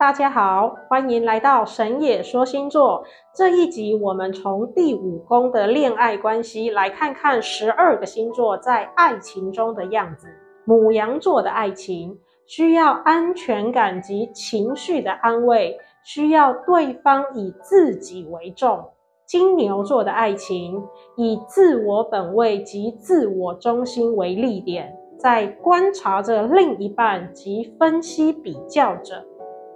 大家好，欢迎来到神野说星座。这一集，我们从第五宫的恋爱关系来看看十二个星座在爱情中的样子。母羊座的爱情需要安全感及情绪的安慰，需要对方以自己为重。金牛座的爱情以自我本位及自我中心为立点，在观察着另一半及分析比较着。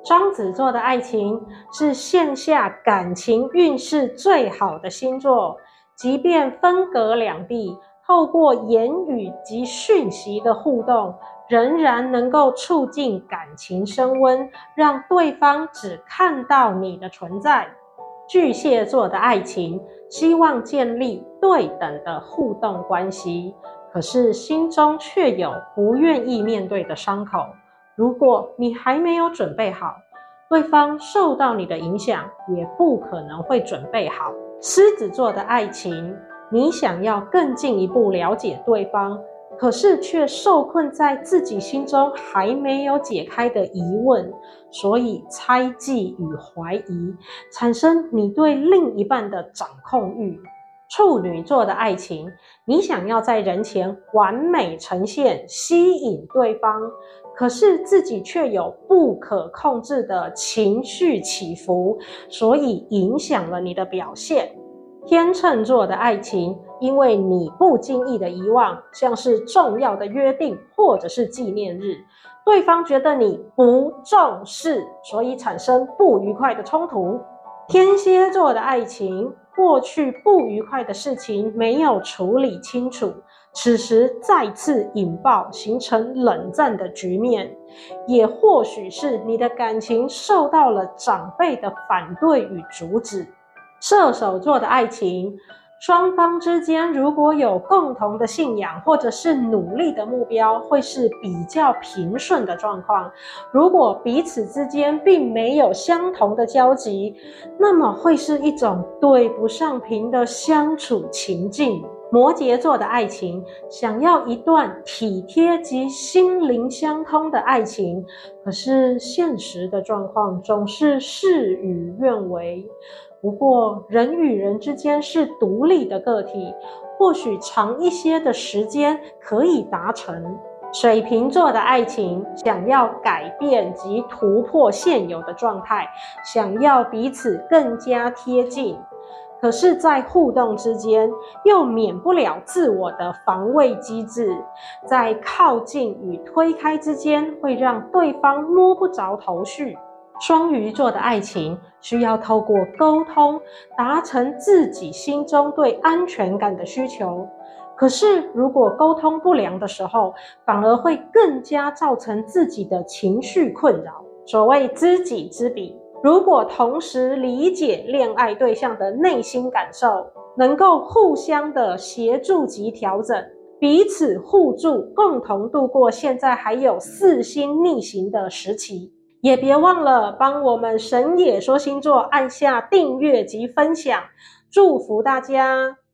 双子座的爱情是线下感情运势最好的星座，即便分隔两地，透过言语及讯息的互动，仍然能够促进感情升温，让对方只看到你的存在。巨蟹座的爱情希望建立对等的互动关系，可是心中却有不愿意面对的伤口。如果你还没有准备好，对方受到你的影响，也不可能会准备好。狮子座的爱情，你想要更进一步了解对方，可是却受困在自己心中还没有解开的疑问，所以猜忌与怀疑，产生你对另一半的掌控欲。处女座的爱情，你想要在人前完美呈现，吸引对方，可是自己却有不可控制的情绪起伏，所以影响了你的表现。天秤座的爱情，因为你不经意的遗忘，像是重要的约定或者是纪念日，对方觉得你不重视，所以产生不愉快的冲突。天蝎座的爱情。过去不愉快的事情没有处理清楚，此时再次引爆，形成冷战的局面，也或许是你的感情受到了长辈的反对与阻止。射手座的爱情，双方之间如果有共同的信仰或者是努力的目标，会是比较平顺的状况。如果彼此之间并没有相同的交集，那么会是一种对不上频的相处情境。摩羯座的爱情，想要一段体贴及心灵相通的爱情，可是现实的状况总是事与愿违。不过，人与人之间是独立的个体，或许长一些的时间可以达成。水瓶座的爱情想要改变及突破现有的状态，想要彼此更加贴近，可是，在互动之间又免不了自我的防卫机制，在靠近与推开之间，会让对方摸不着头绪。双鱼座的爱情需要透过沟通达成自己心中对安全感的需求，可是如果沟通不良的时候，反而会更加造成自己的情绪困扰。所谓知己知彼，如果同时理解恋爱对象的内心感受，能够互相的协助及调整，彼此互助，共同度过现在还有四星逆行的时期。也别忘了帮我们神野说星座按下订阅及分享，祝福大家。